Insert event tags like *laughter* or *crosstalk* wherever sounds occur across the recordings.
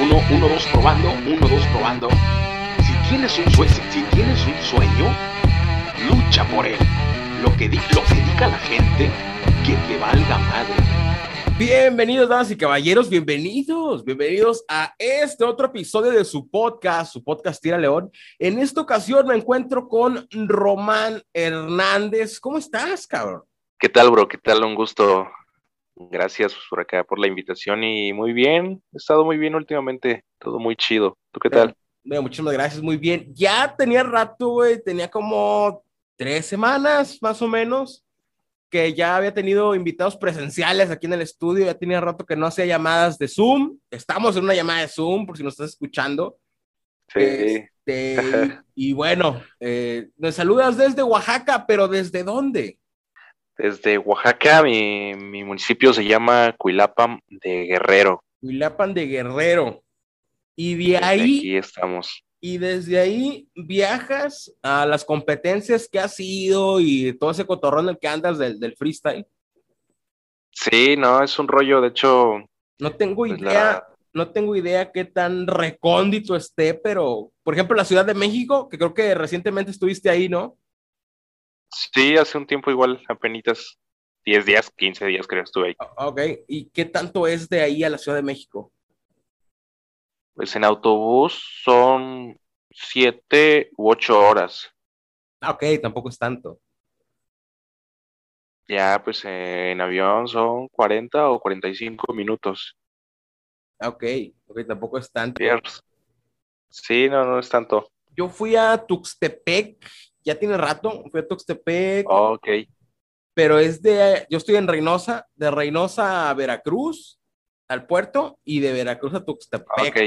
Uno, uno, dos, probando. Uno, dos, probando. Si tienes un sueño, si tienes un sueño, lucha por él. Lo que, di- lo que diga la gente, que te valga madre. Bienvenidos, damas y caballeros, bienvenidos, bienvenidos a este otro episodio de su podcast, su podcast Tira León. En esta ocasión me encuentro con Román Hernández. ¿Cómo estás, cabrón? ¿Qué tal, bro? ¿Qué tal? Un gusto. Gracias por acá por la invitación y muy bien. He estado muy bien últimamente. Todo muy chido. ¿Tú qué tal? Bueno, muchísimas gracias, muy bien. Ya tenía rato, güey, tenía como tres semanas más o menos que ya había tenido invitados presenciales aquí en el estudio, ya tenía rato que no hacía llamadas de Zoom. Estamos en una llamada de Zoom, por si nos estás escuchando. Sí. Este, y, y bueno, eh, nos saludas desde Oaxaca, pero ¿desde dónde? Desde Oaxaca, mi, mi municipio se llama Cuilapam de Guerrero. Huilapan de Guerrero. Y de Desde ahí, Aquí estamos. y desde ahí viajas a las competencias que has ido y todo ese cotorrón en el que andas del, del freestyle. Sí, no, es un rollo. De hecho, No tengo pues idea, la, no tengo idea qué tan recóndito esté, pero por ejemplo, la Ciudad de México, que creo que recientemente estuviste ahí, ¿no? Sí, hace un tiempo igual, apenas 10 días, 15 días creo estuve ahí. Ah, Ok, ¿y qué tanto es de ahí a la Ciudad de México? Pues en autobús son 7 u 8 horas. Ah, ok, tampoco es tanto. Ya, pues en avión son 40 o 45 minutos. Ah, Ok, ok, tampoco es tanto. Sí, no, no es tanto. Yo fui a Tuxtepec, ya tiene rato, fui a Tuxtepec, Oh, ok. pero es de, yo estoy en Reynosa, de Reynosa a Veracruz, al puerto, y de Veracruz a Tuxtepec. Ok.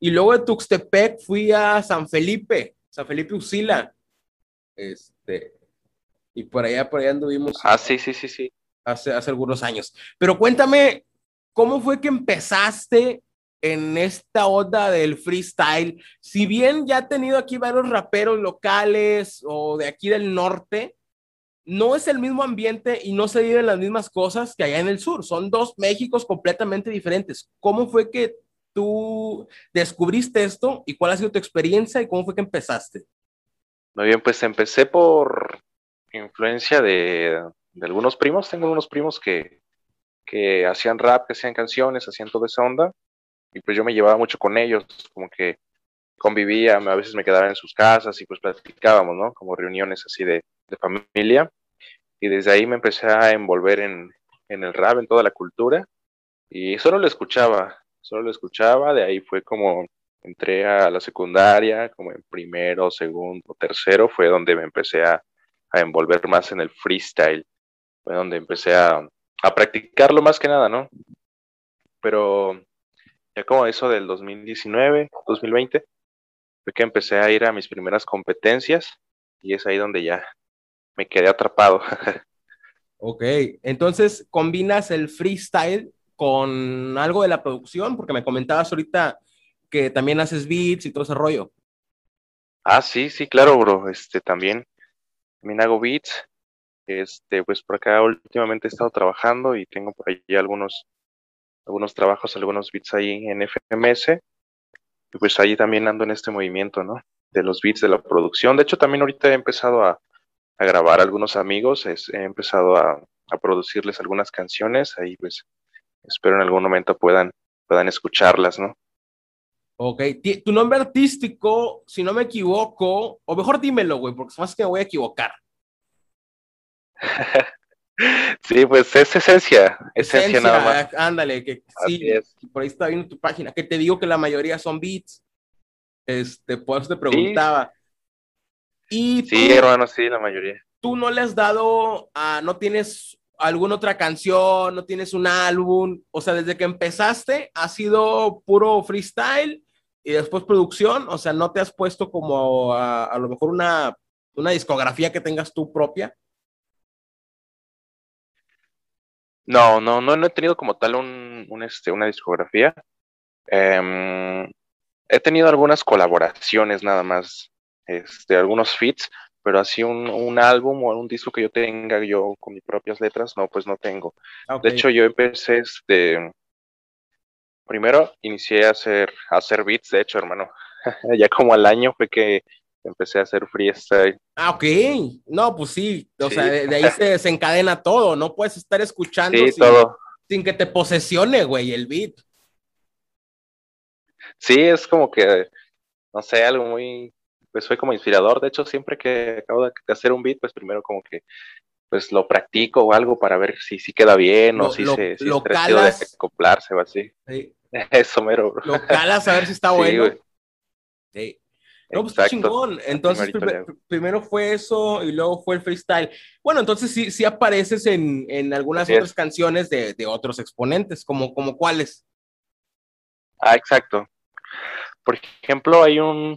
Y luego de Tuxtepec fui a San Felipe, San Felipe Usila. Este, y por allá, por allá anduvimos Ah, sí, sí, sí, sí. hace, hace algunos años. Pero cuéntame, ¿cómo fue que empezaste en esta onda del freestyle? Si bien ya he tenido aquí varios raperos locales o de aquí del norte, no es el mismo ambiente y no se viven las mismas cosas que allá en el sur. Son dos Méxicos completamente diferentes. ¿Cómo fue que tú descubriste esto y cuál ha sido tu experiencia y cómo fue que empezaste? Muy bien, pues empecé por influencia de, de algunos primos. Tengo unos primos que, que hacían rap, que hacían canciones, hacían toda esa onda. Y pues yo me llevaba mucho con ellos, como que convivía, a veces me quedaba en sus casas y pues platicábamos, ¿no? Como reuniones así de, de familia. Y desde ahí me empecé a envolver en, en el rap, en toda la cultura. Y solo lo escuchaba, solo lo escuchaba. De ahí fue como entré a la secundaria, como en primero, segundo, tercero, fue donde me empecé a, a envolver más en el freestyle. Fue donde empecé a, a practicarlo más que nada, ¿no? Pero ya como eso del 2019, 2020, fue que empecé a ir a mis primeras competencias y es ahí donde ya me quedé atrapado. *laughs* Ok, entonces combinas el freestyle con algo de la producción, porque me comentabas ahorita que también haces beats y todo ese rollo. ah, sí, sí, claro, bro. Este también, también hago beats. Este, pues por acá últimamente he estado trabajando y tengo por ahí algunos, algunos trabajos, algunos beats ahí en FMS. Y pues ahí también ando en este movimiento, ¿no? De los beats de la producción. De hecho, también ahorita he empezado a, a grabar a algunos amigos, es- he empezado a, a producirles algunas canciones. Ahí pues espero en algún momento puedan, puedan escucharlas, ¿no? Ok, tu nombre artístico, si no me equivoco, o mejor dímelo, güey, porque más que me voy a equivocar. *laughs* Sí, pues es esencia, esencia, nada más. ándale, que sí, por ahí está viendo tu página, que te digo que la mayoría son beats. Este, por eso te preguntaba. Y Sí, tú- hermano, sí, la mayoría. tú no le has dado a, no tienes alguna otra canción, no tienes un álbum, o sea, desde que empezaste ha sido puro freestyle y después producción, o sea, no te has puesto como a, a lo mejor una, una discografía que tengas tú propia. No, no, no, no he tenido como tal un, un, este, una discografía. Em, he tenido algunas colaboraciones nada más, este, algunos feats, pero así un, un álbum o un disco que yo tenga yo con mis propias letras, no, pues no tengo. Ah. De hecho, yo empecé este, primero inicié a hacer, a hacer beats, de hecho, hermano. *laughs* ya como al año fue que empecé a hacer freestyle. Ah, ok. No, pues sí. O sea, de, ahí se desencadena todo. No puedes estar escuchando sí, sin, todo. sin que te posesione, güey, el beat. Sí, es como que, no sé, algo muy, pues fue como inspirador. De hecho, siempre que acabo de hacer un beat, pues primero como que, pues lo practico o algo para ver si, si queda bien Lo- o si lo- se, si lo parecido de calas. acoplarse o así. Sí. *laughs* Eso, mero, bro. Lo calas a ver si está bueno. güey. Sí. No, pues está Exacto. chingón. Entonces, primer- primero fue eso y luego fue el freestyle. Bueno, entonces sí, sí apareces en, en algunas Así otras es. canciones de, de otros exponentes, como, como cuáles. Ah, exacto. Por ejemplo, hay un,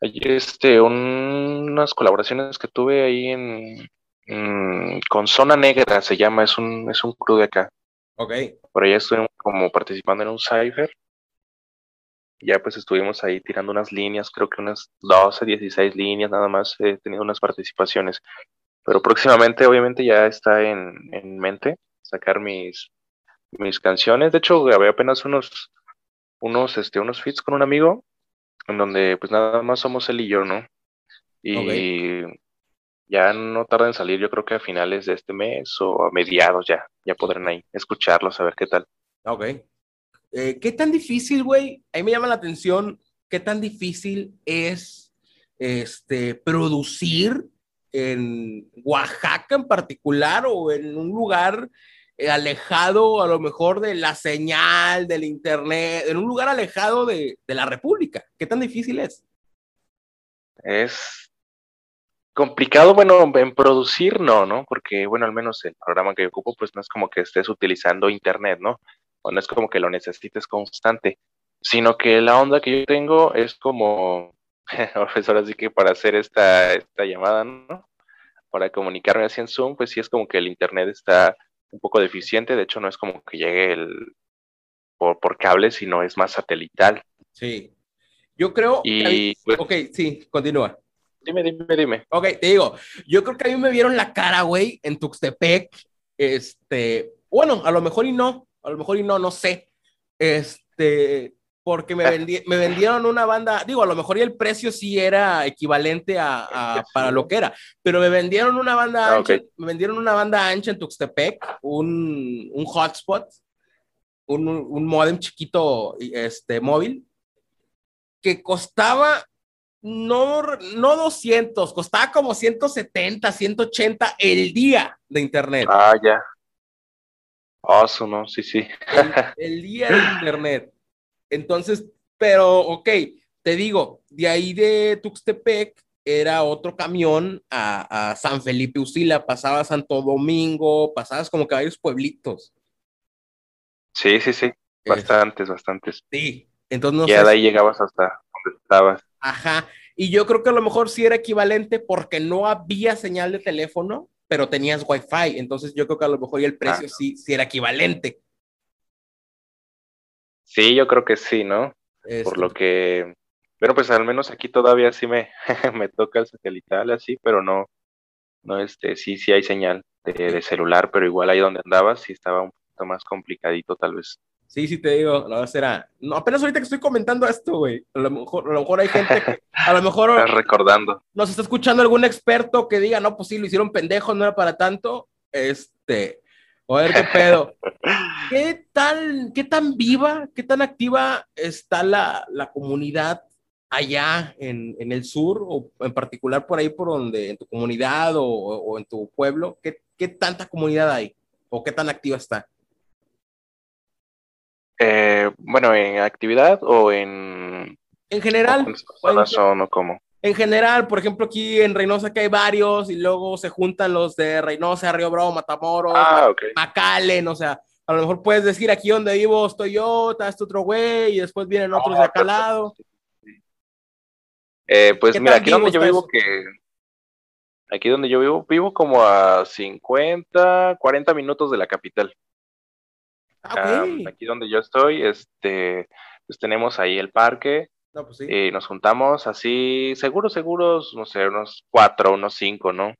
hay este, un- unas colaboraciones que tuve ahí en, en- con Zona Negra, se llama, es un, es un crew de acá. Ok. Por allá estuve como participando en un cipher. Ya pues estuvimos ahí tirando unas líneas, creo que unas 12, 16 líneas nada más, he tenido unas participaciones. Pero próximamente obviamente ya está en, en mente sacar mis, mis canciones. De hecho, grabé apenas unos, unos, este, unos feats con un amigo, en donde pues nada más somos él y yo, ¿no? Y ya no tarda en salir, yo creo que a finales de este mes o a mediados ya, ya podrán ahí escucharlos, a ver qué tal. Ok. Eh, ¿Qué tan difícil, güey? A mí me llama la atención, ¿qué tan difícil es este, producir en Oaxaca en particular o en un lugar eh, alejado a lo mejor de la señal, del internet, en un lugar alejado de, de la República? ¿Qué tan difícil es? Es complicado, bueno, en producir no, ¿no? Porque, bueno, al menos el programa que yo ocupo, pues no es como que estés utilizando internet, ¿no? O no es como que lo necesites constante, sino que la onda que yo tengo es como, *laughs* pues ahora sí que para hacer esta, esta llamada, ¿no? Para comunicarme así en Zoom, pues sí es como que el internet está un poco deficiente, de hecho no es como que llegue el por, por cable, sino es más satelital. Sí. Yo creo. Y, que pues- ok, sí, continúa. Dime, dime, dime. Ok, te digo, yo creo que a mí me vieron la cara, güey, en Tuxtepec. Este, bueno, a lo mejor y no, a lo mejor y no, no sé. Este, porque me, vendi- me vendieron una banda, digo, a lo mejor y el precio sí era equivalente a, a- para lo que era, pero me vendieron una banda Ah, ancha, ok. me vendieron una banda ancha en Tuxtepec, un, un hotspot, un, un modem chiquito, este, móvil, que costaba no, no 200, costaba como 170, 180 el día de internet. Ah, ya. Oso, ¿no? Sí, sí. El, *laughs* el día de internet. Entonces, pero, ok, te digo, de ahí de Tuxtepec era otro camión a, a San Felipe Usila, pasaba Santo Domingo, pasabas como que varios pueblitos. Sí, sí, sí. Bastantes, bastantes. Sí, entonces no ya sé de ahí llegabas hasta donde estabas. Ajá. Y yo creo que a lo mejor sí era equivalente porque no había señal de teléfono, pero tenías wifi. Entonces yo creo que a lo mejor el precio Ah. sí, sí era equivalente. Sí, yo creo que sí, ¿no? Este, Por lo que, bueno, pues al menos aquí todavía sí me, *laughs* me toca el satelital así, pero no, no, este, sí, sí hay señal de, de celular, pero igual ahí donde andabas sí estaba un poquito más complicadito tal vez. Sí, sí te digo, la verdad será. No, apenas ahorita que estoy comentando esto, güey. A lo mejor, a lo mejor hay gente que, a lo mejor Estás recordando. nos está escuchando algún experto que diga, no, pues sí, lo hicieron pendejo, no era para tanto. Este, a ver qué pedo. *laughs* ¿Qué tal, qué tan viva, qué tan activa está la, la comunidad allá en, en el sur, o en particular por ahí por donde, en tu comunidad o, o en tu pueblo? ¿Qué, ¿Qué tanta comunidad hay? ¿O qué tan activa está? Eh, bueno, ¿en actividad o en En general, son o cómo? En general, por ejemplo, aquí en Reynosa que hay varios y luego se juntan los de Reynosa, Río Bravo, Matamoros, Ah. Macalen, o sea, a lo mejor puedes decir aquí donde vivo estoy yo, está este otro güey y después vienen otros de acá al lado. Eh, pues ¿Qué mira, aquí donde yo vivo, eso? que aquí donde yo vivo, vivo como a 50, 40 minutos de la capital. Ah, ok. aquí donde yo estoy, este, pues tenemos ahí el parque No, pues sí. y nos juntamos así, seguros, seguros, no sé, unos cuatro, unos cinco, ¿no?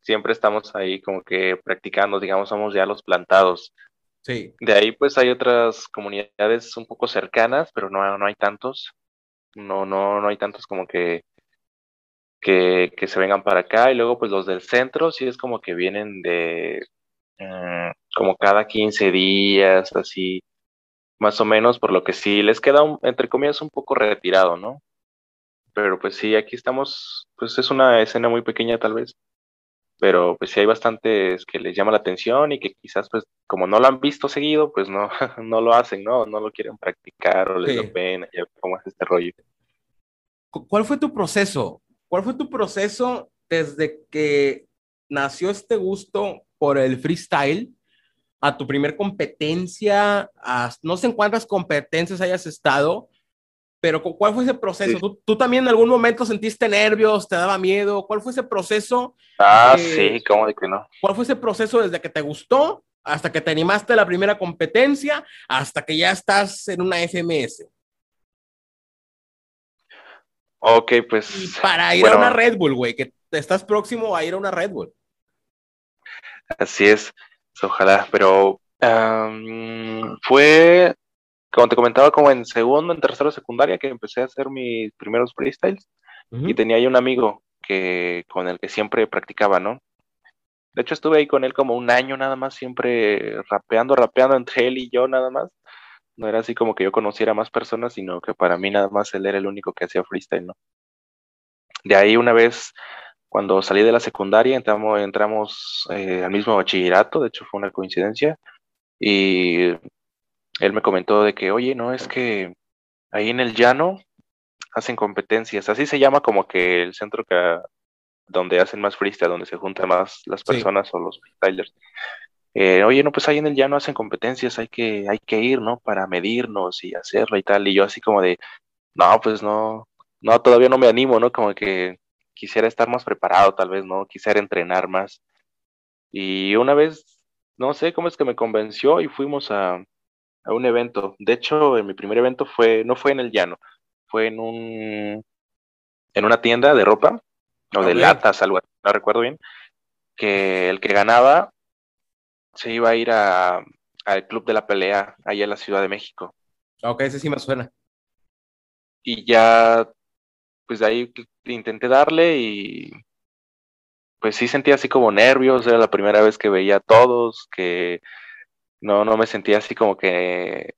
Siempre estamos ahí como que practicando, digamos, somos ya los plantados. Sí. De ahí pues hay otras comunidades un poco cercanas, pero no, no hay tantos. No, no, no hay tantos como que, que, que se vengan para acá. Y luego pues los del centro sí es como que vienen de como cada 15 días, así, más o menos, por lo que sí les queda, un, entre comillas, un poco retirado, ¿no? Pero pues sí, aquí estamos, pues es una escena muy pequeña tal vez pero pues sí hay bastantes que les llama la atención y que quizás pues como no lo han visto seguido, pues no, *laughs* no lo hacen, ¿no? No lo quieren practicar o les da pena, ya cómo es este rollo. ¿Cuál fue tu proceso? ¿Cuál fue tu proceso desde que nació este gusto por el freestyle a tu primer competencia? no sé en cuántas competencias hayas estado, pero ¿cuál fue ese proceso? ¿Tú, también en algún momento sentiste nervios, te daba miedo? ¿Cuál fue ese proceso? Ah, sí, ¿cómo de que no? ¿Cuál fue ese proceso desde que te gustó hasta que te animaste a la primera competencia hasta que ya estás en una FMS? Ok, pues. Y para ir a una Red Bull, güey, que estás próximo a ir a una Red Bull. Así es, ojalá, pero fue como te comentaba, como en segundo, en tercero secundaria, que empecé a hacer mis primeros freestyles. Y tenía ahí un amigo que, con el que siempre practicaba, ¿no? De hecho, estuve ahí con él como un año nada más, siempre rapeando, rapeando entre él y yo nada más. No era así como que yo conociera más personas, sino que para mí nada más él era el único que hacía freestyle, ¿no? De ahí una vez, cuando salí de la secundaria, entramos, entramos eh, al mismo bachillerato, de hecho fue una coincidencia, y él me comentó de que, oye, no, es que ahí en el llano hacen competencias, así se llama como que el centro que, donde hacen más freestyle, donde se juntan más las personas o los freestylers. Eh, oye, no, pues ahí en el llano hacen competencias, hay que, hay que ir, ¿no? Para medirnos y hacerlo y tal. Y yo así como de, no, pues no, no, todavía no me animo, ¿no? Como que quisiera estar más preparado, tal vez, ¿no? Quisiera entrenar más. Y una vez, no sé cómo es que me convenció y fuimos a, a un evento. De hecho, en mi primer evento fue, no fue en el llano, fue en un en una tienda de ropa o de latas, algo no recuerdo bien, que el que ganaba se iba a ir a, al Club de la Pelea allá en la Ciudad de México. Ok, ese sí me suena. Y ya, pues de ahí intenté darle y pues sí sentía así como nervios, era la primera vez que veía a todos, que no, no me sentía así como que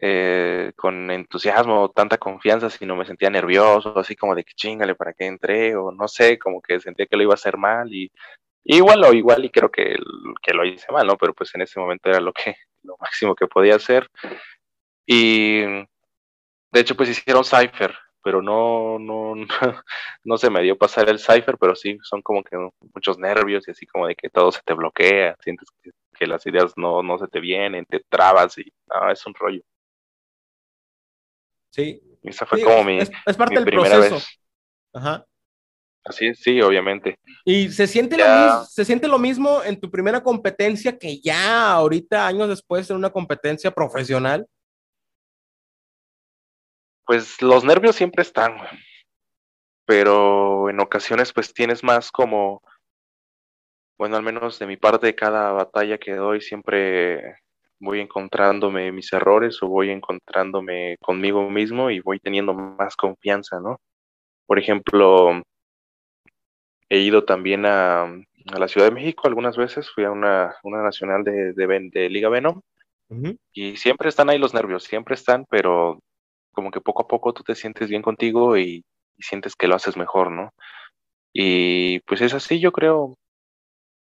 eh, con entusiasmo tanta confianza, sino me sentía nervioso, así como de que chingale para qué entré, o no sé, como que sentía que lo iba a hacer mal y, igual o igual y creo que, que lo hice mal, ¿no? Pero pues en ese momento era lo que, *laughs* lo máximo que podía hacer. Y de hecho, pues hicieron Cypher, pero no, *laughs* no, no, se me dio pasar el Cypher, pero sí, son como que muchos nervios y así como de que todo se te bloquea, sientes que que las ideas no, no se te vienen, te trabas y es un rollo. Sí. Esa fue como mi, es, parte del primera proceso. vez. Ajá. Así sí, obviamente. ¿Y se siente, lo se siente lo mismo en tu primera competencia que ya ahorita, años después, en una competencia profesional? Pues los nervios siempre están, pero en ocasiones pues tienes más como bueno, al menos de mi parte, cada batalla que doy siempre voy encontrándome mis errores o voy encontrándome conmigo mismo y voy teniendo más confianza, ¿no? Por ejemplo, he ido también a, la Ciudad de México algunas veces, fui a una, nacional de, de, Liga Venom. Y siempre están ahí los nervios, siempre están, pero como que poco a poco tú te sientes bien contigo y, sientes que lo haces mejor, ¿no? Y pues es así, yo creo,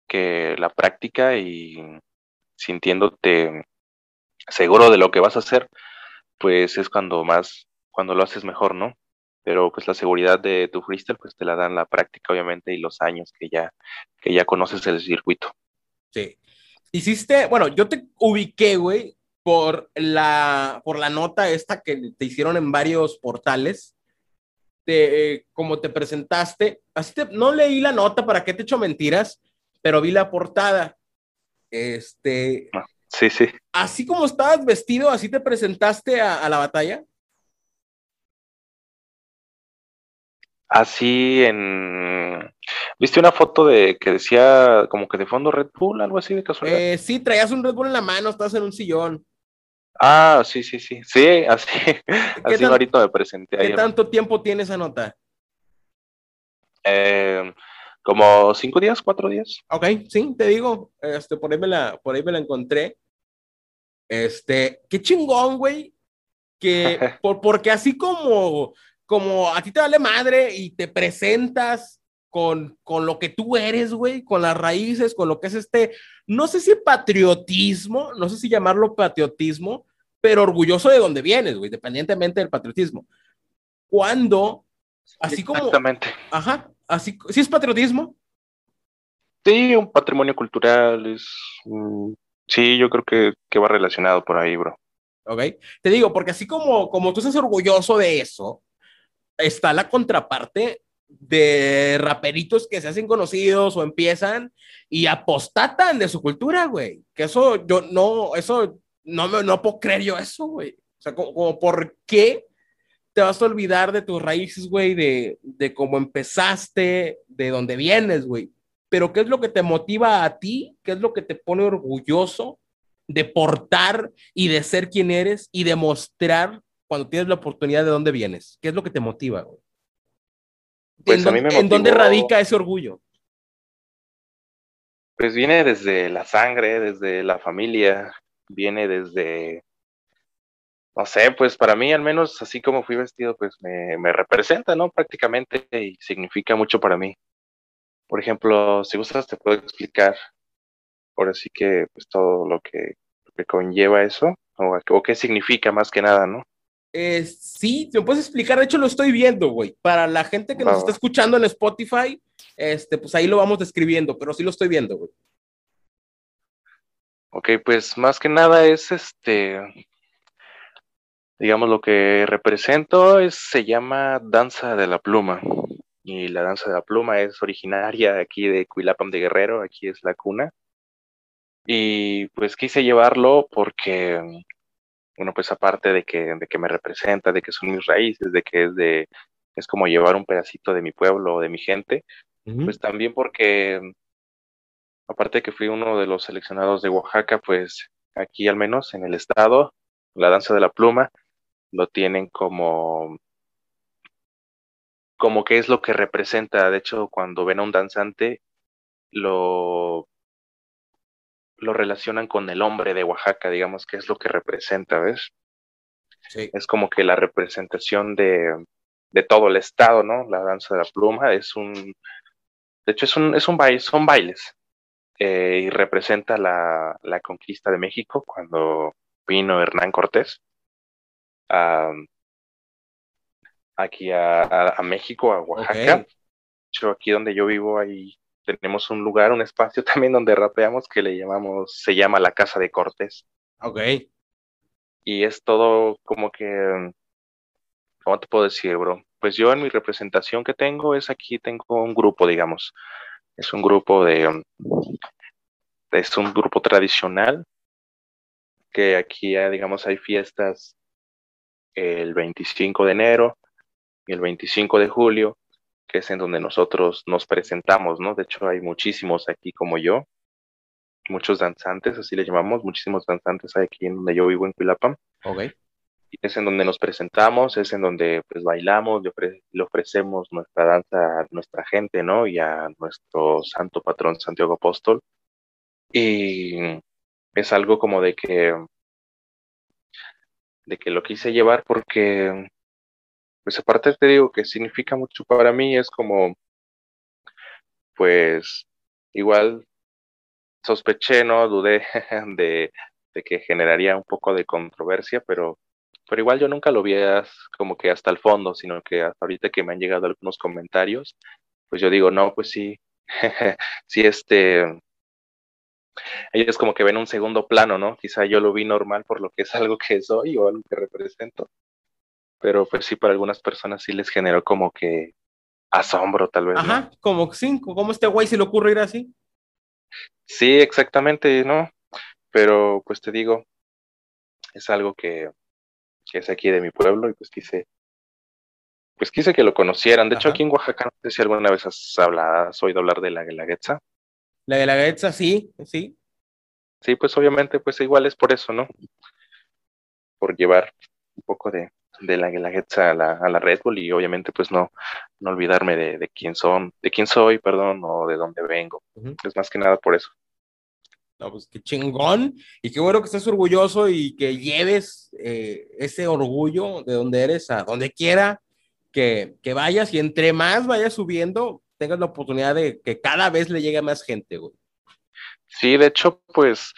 que la práctica y sintiéndote seguro de lo que vas a hacer, pues es cuando más, cuando lo haces mejor, ¿no? Pero pues la seguridad de tu freestyle, pues te la dan la práctica, obviamente, y los años que ya, que ya conoces el circuito. Sí. Hiciste, bueno, yo te ubiqué, güey, por la, por la nota esta que te hicieron en varios portales, de eh, cómo te presentaste. Así te, no leí la nota, ¿para qué te echo mentiras? pero vi la portada. Este. Ah, sí, sí. Así como estabas vestido, así te presentaste a, la batalla. Así en... ¿Viste una foto de que decía como que de fondo Red Bull, algo así de casualidad? Eh, sí, traías un Red Bull en la mano, estás en un sillón. Ah, sí, sí, sí. Sí, *laughs* así, así ahorita me presenté ¿Qué ayer. tanto tiempo tiene esa nota? Eh, como cinco días, cuatro días. Ok, sí, te digo, este, por ahí me la, por ahí me la encontré. Este, qué chingón, güey, que *laughs* por, porque así como, como a ti te vale madre y te presentas con, con lo que tú eres, güey, con las raíces, con lo que es este, no sé si patriotismo, no sé si llamarlo patriotismo, pero orgulloso de donde vienes, güey, independientemente del patriotismo. Cuando, así como, Exactamente. ajá, así, sí es patriotismo, Sí, un patrimonio cultural es... sí, yo creo que, que va relacionado por ahí, bro. ¿ok? Te digo, porque así como, como tú estás orgulloso de eso, está la contraparte de raperitos que se hacen conocidos o empiezan y apostatan de su cultura, güey. Que eso yo no, eso no me no puedo creer yo eso, güey. O sea, como, como por qué te vas a olvidar de tus raíces, güey, de, de cómo empezaste, de dónde vienes, güey. Pero ¿qué es lo que te motiva a ti? ¿Qué es lo que te pone orgulloso de portar y de ser quien eres y de mostrar cuando tienes la oportunidad de dónde vienes? ¿Qué es lo que te motiva, güey? Pues ¿En, a mí dónde- me ¿En dónde radica ese orgullo? Pues viene desde la sangre, desde la familia, viene desde, no sé, pues para mí al menos así como fui vestido, pues me, me representa, ¿no? Prácticamente y significa mucho para mí. Por ejemplo, si gustas te puedo explicar ahora sí que pues todo lo que, lo que conlleva eso o, o qué significa más que nada, ¿no? Eh, sí, ¿te puedes explicar? De hecho, lo estoy viendo, güey. Para la gente que nos Va, está escuchando en Spotify, este, pues ahí lo vamos describiendo, pero sí lo estoy viendo, güey. Ok, pues más que nada es este, digamos, lo que represento es, se llama danza de la pluma. Y la danza de la pluma es originaria aquí de Cuilapam de Guerrero, aquí es la cuna. Y pues quise llevarlo porque, bueno, pues aparte de que, de que me representa, de que son mis raíces, de que es de, es como llevar un pedacito de mi pueblo, de mi gente, pues también porque, aparte de que fui uno de los seleccionados de Oaxaca, pues aquí al menos en el estado, la danza de la pluma lo tienen como, como que es lo que representa. De hecho, cuando ven a un danzante, lo, lo relacionan con el hombre de Oaxaca, digamos que es lo que representa, ¿ves? Sí. Es como que la representación de, de todo el estado, ¿no? La danza de la pluma es un, de hecho es un, es un baile, son bailes, eh, y representa la, la conquista de México cuando vino Hernán Cortés a, aquí a, a, a México, a Oaxaca. Ok. De hecho, aquí donde yo vivo, ahí tenemos un lugar, un espacio *laughs* también donde rapeamos que le llamamos, se llama la Casa de Cortés. Ok. Y es todo como que, ¿cómo te puedo decir, bro? Pues yo en mi representación que tengo es aquí, tengo un grupo, digamos. Es un grupo de, es un grupo tradicional que aquí, eh, digamos, hay fiestas el 25 de enero y el 25 de julio, que es en donde nosotros nos presentamos, ¿no? De hecho, hay muchísimos aquí como yo, muchos danzantes, así le llamamos, muchísimos danzantes aquí en donde yo vivo en Cuilapam. Ok. Es en donde nos presentamos, es en donde pues bailamos, le ofrecemos nuestra danza a nuestra gente, ¿no? Y a nuestro santo patrón Santiago Apóstol. Y es algo como de que de que lo quise llevar porque pues aparte te digo que significa mucho para mí, es como pues igual sospeché, ¿no? Dudé *laughs* de, de que generaría un poco de controversia, pero pero igual yo nunca lo vi como que hasta el fondo, sino que hasta ahorita que me han llegado algunos comentarios, pues yo digo, no, pues sí, *laughs* sí, este, ellos como que ven un segundo plano, ¿no? Quizá yo lo vi normal por lo que es *laughs* algo que soy o algo que represento, pero pues sí, para algunas personas sí les generó como que asombro tal vez, ¿no? Ajá, como cinco. ¿Cómo este güey se le ocurre ir así? Sí, exactamente, ¿no? Pero pues te digo, es algo que, que es aquí de mi pueblo y pues quise pues quise que lo conocieran. De hecho, aquí en Oaxaca, no sé si alguna vez has hablado, has oído hablar de la guelaguetza. La de la Guelaguetza, sí, sí. Sí, pues obviamente, pues igual es por eso, ¿no? Por llevar un poco de, de la guelaguetza a la, a la Red Bull y obviamente, pues no, no olvidarme de, de quién son, de quién soy, perdón, o de dónde vengo. Es más que nada por eso. No, pues qué chingón. Y qué bueno que estés orgulloso y que lleves eh, ese orgullo de donde eres a donde quiera que, que vayas y entre más vayas subiendo, tengas la oportunidad de que cada vez le llegue más gente, güey. Sí, de hecho, pues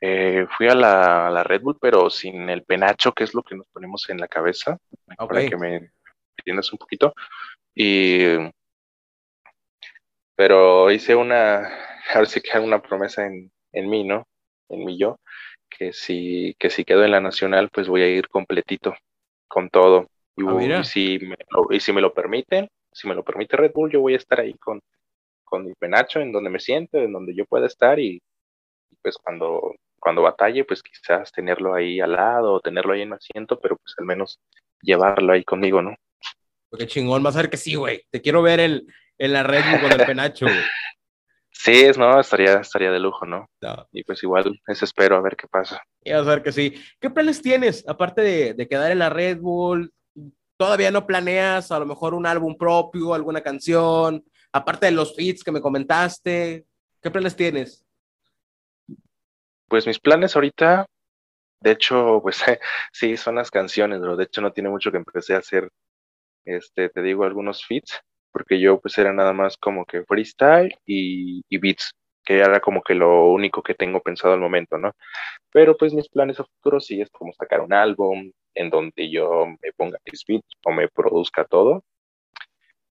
eh, fui a la, a la Red Bull, pero sin el penacho, que es lo que nos ponemos en la cabeza, para que me entiendas un poquito. Y, pero hice una, *laughs* ahora sí que una promesa en, en mí, ¿no? En mí yo, que si, que si quedo en la nacional, pues voy a ir completito, con todo. Y, Ah, y si me, lo- y si me lo permiten, si me lo permite Red Bull, yo voy a estar ahí con, con mi penacho, en donde me siento, en donde yo pueda estar y, y pues cuando, cuando batalle, pues quizás tenerlo ahí al lado o tenerlo ahí en mi asiento, pero pues al menos llevarlo ahí conmigo, ¿no? Porque chingón, vas a ver que sí, güey. Te quiero ver en, en la red Bull con el *laughs* penacho, güey. Sí, es, no, estaría, estaría de lujo, ¿no? No, Y pues igual, eso espero a ver qué pasa. y vas a ver que sí. ¿Qué planes tienes? Aparte de, de quedar en la Red Bull, ¿todavía no planeas a lo mejor un álbum propio, alguna canción? Aparte de los feats que me comentaste, ¿qué planes tienes? Pues mis planes ahorita, de hecho, *laughs* pues sí, son las canciones, pero de hecho no tiene mucho que empecé a hacer, este, te digo, algunos feats, porque yo pues era nada más como que freestyle y, y beats, que era como que lo único que tengo pensado al momento, ¿no? Pero pues mis planes a futuro sí es como sacar un álbum en donde yo me ponga mis beats o me produzca todo.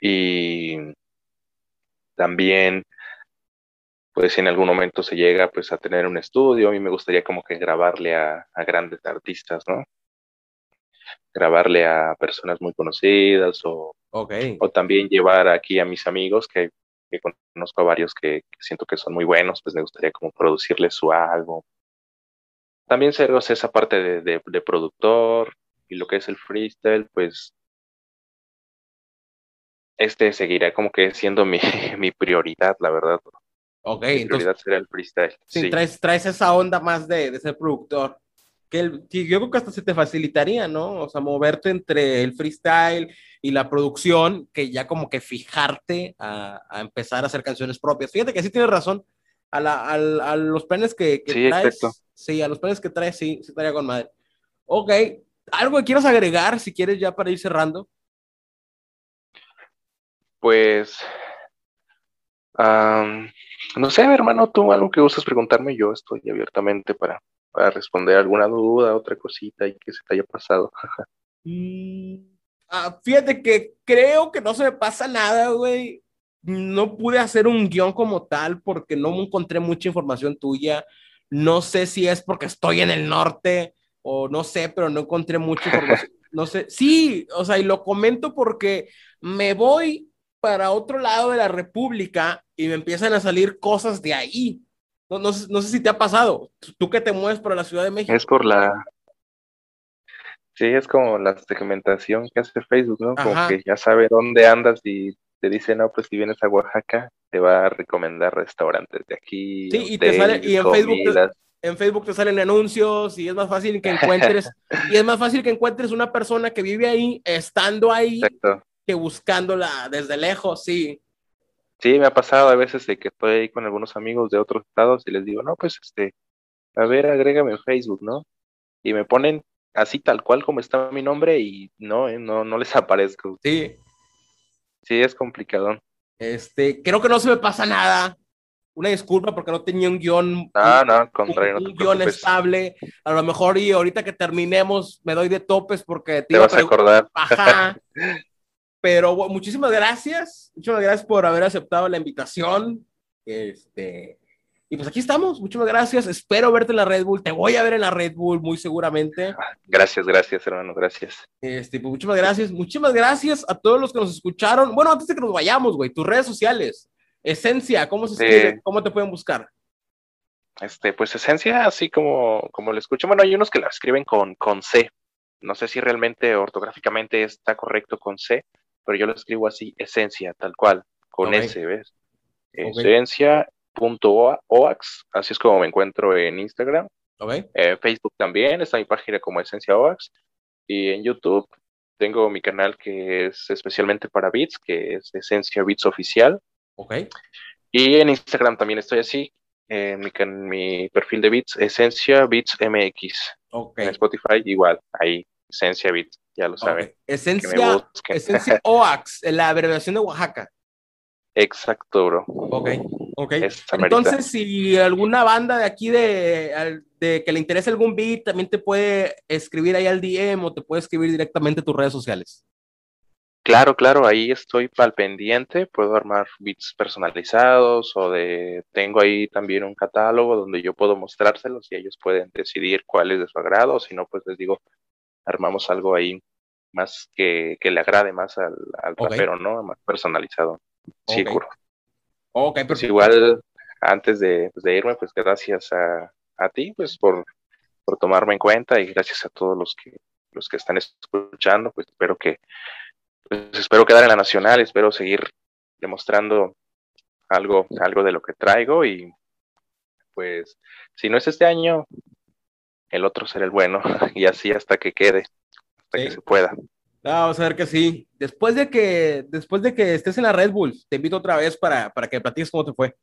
Y también pues si en algún momento se llega pues a tener un estudio, a mí me gustaría como que grabarle a, a grandes artistas, ¿no? Grabarle a personas muy conocidas o, o también llevar aquí a mis amigos que, que conozco a varios que, que siento que son muy buenos, pues me gustaría como producirles su álbum. También ser o sea, esa parte de, de, de productor y lo que es el freestyle, pues este seguirá como que siendo mi, *laughs* mi prioridad, la verdad. Ok, Mi entonces prioridad será el freestyle. sí, sí. Traes, traes esa onda más de, de ser productor. Que, el- yo creo que hasta se te facilitaría, ¿no? O sea, moverte entre el freestyle y la producción, que ya como que fijarte a, a empezar a hacer canciones propias. Fíjate que sí tienes razón. A, la- al- a los planes que, que Sí, traes, exacto. sí, a los planes que traes, sí, sí estaría con madre. Ok, ¿algo que quieras agregar si quieres ya para ir cerrando? Pues, no sé, hermano, tú algo que gustas preguntarme, yo estoy abiertamente para, para responder alguna duda, otra cosita y que se te haya pasado. *laughs* Mm, ah, fíjate que creo que no se me pasa nada, güey. No pude hacer un guion como tal porque no encontré mucha información tuya. No sé si es porque estoy en el norte o no sé, pero no encontré mucha *laughs* información. No sé. Sí, o sea, y lo comento porque me voy para otro lado de la República y me empiezan a salir cosas de ahí. No, no, sé- no sé si te ha pasado. Tú que te mueves para la Ciudad de México. Es por la... Sí, es como la segmentación que hace Facebook, ¿no? Como Ajá. que ya sabe dónde andas y te dice, no, pues si vienes a Oaxaca, te va a recomendar restaurantes de aquí. Sí, y te sale- y en Facebook te- en Facebook te salen anuncios y es más fácil que encuentres *laughs* y es más fácil que encuentres una persona que vive ahí estando ahí Exacto. que buscándola desde lejos, sí. Sí, me ha pasado a veces de que estoy ahí con algunos amigos de otros estados y les digo, no, pues este, a ver, agrégame en Facebook, ¿no? Y me ponen así tal cual como está mi nombre y no, eh, no, no les *laughs* aparezco. Sí. Sí, es complicado. Este, creo que no se me pasa nada. Una disculpa porque no tenía un guion No, Ah, no, al contrario, un te guion estable. A lo mejor y ahorita que terminemos me doy de topes porque Te iba vas a acordar. Ajá. *laughs* Pero bueno, muchísimas gracias. Muchísimas gracias por haber aceptado la invitación. Este, y pues aquí estamos. Muchísimas gracias. Espero verte en la Red Bull. Te voy a ver en la Red Bull muy seguramente. Gracias, gracias, hermano, gracias. Este, pues muchísimas gracias. Muchísimas gracias a todos los que nos escucharon. Bueno, antes de que nos vayamos, güey, tus redes sociales. Esencia, ¿cómo se escribe? ¿Cómo te pueden buscar? Este, pues esencia, así como, como lo escucho. Bueno, hay unos que la escriben con, con C. No sé si realmente ortográficamente está correcto con C, pero yo lo escribo así, esencia, tal cual, con Ok. S, ¿ves? Esencia.oax, así es como me encuentro en Instagram. ¿Ok? Eh, Facebook también, está mi página como Esencia Oax. Y en YouTube tengo mi canal que es especialmente para Beats, que es Esencia Beats Oficial. Y en Instagram también estoy así, en mi, mi perfil de Beats, Esencia Beats MX. Ok. En Spotify igual, ahí, Esencia Beats, ya lo saben. Esencia, esencia *laughs* OAX, la abreviación de Oaxaca. Exacto, bro. Ok, ok. Entonces, si alguna banda de aquí de, de que le interese algún beat, también te puede escribir ahí al DM o te puede escribir directamente a tus redes sociales. Claro, claro, ahí estoy al pendiente, puedo armar beats personalizados o de, tengo ahí también un catálogo donde yo puedo mostrárselos y ellos pueden decidir cuál es de su agrado, o si no, pues les digo, armamos algo ahí más que, que le agrade más al, al Ok. rapero, ¿no? Más personalizado. Sí, Ok. curo. Ok, Pues perfecto. igual, antes de, pues, de irme, pues gracias a, a ti, pues por, por tomarme en cuenta y gracias a todos los que, los que están escuchando, pues espero que, pues espero quedar en la nacional, espero seguir demostrando algo, algo de lo que traigo y pues si no es este año, el otro será el bueno *laughs* y así hasta que quede, hasta Sí. que se pueda. Ah, vamos a ver que sí. Después de que, después de que estés en la Red Bull, te invito otra vez para, para que platiques cómo te fue.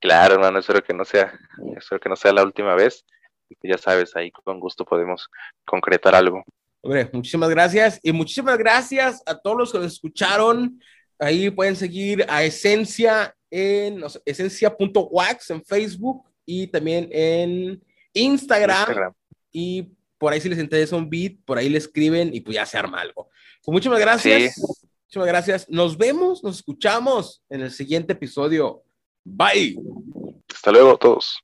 Claro, hermano, espero que no sea, espero que no sea la última vez. y Ya sabes, ahí con gusto podemos concretar algo. Hombre, muchísimas gracias y muchísimas gracias a todos los que nos escucharon. Ahí pueden seguir a Esencia en no sé, esencia.wax en Facebook y también en Instagram. Instagram. Y por ahí si les interesa un beat, por ahí le escriben y pues ya se arma algo. Pues muchísimas gracias. Muchísimas gracias. Nos vemos, nos escuchamos en el siguiente episodio. Bye. Hasta luego a todos.